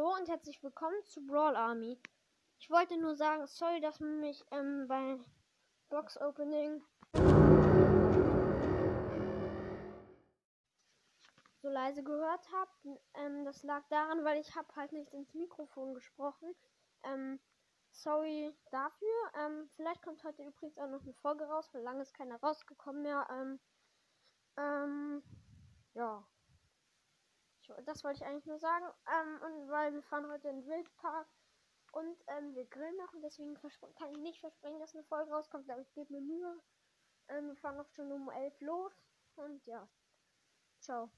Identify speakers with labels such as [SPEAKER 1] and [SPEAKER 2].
[SPEAKER 1] Hallo und herzlich willkommen zu Brawl Army. Ich wollte nur sagen, sorry, dass man mich ähm, bei Box Opening so leise gehört habt. Ähm, das lag daran, weil ich habe halt nicht ins Mikrofon gesprochen. Ähm, sorry dafür. Ähm, vielleicht kommt heute übrigens auch noch eine Folge raus, weil lange ist keine rausgekommen mehr. Das wollte ich eigentlich nur sagen. Ähm, und weil wir fahren heute in den Wildpark und ähm, wir grillen noch und deswegen kann ich nicht versprechen, dass eine Folge rauskommt, aber ich gebe mir Mühe. Ähm, wir fahren noch schon um 11 los und ja. Ciao.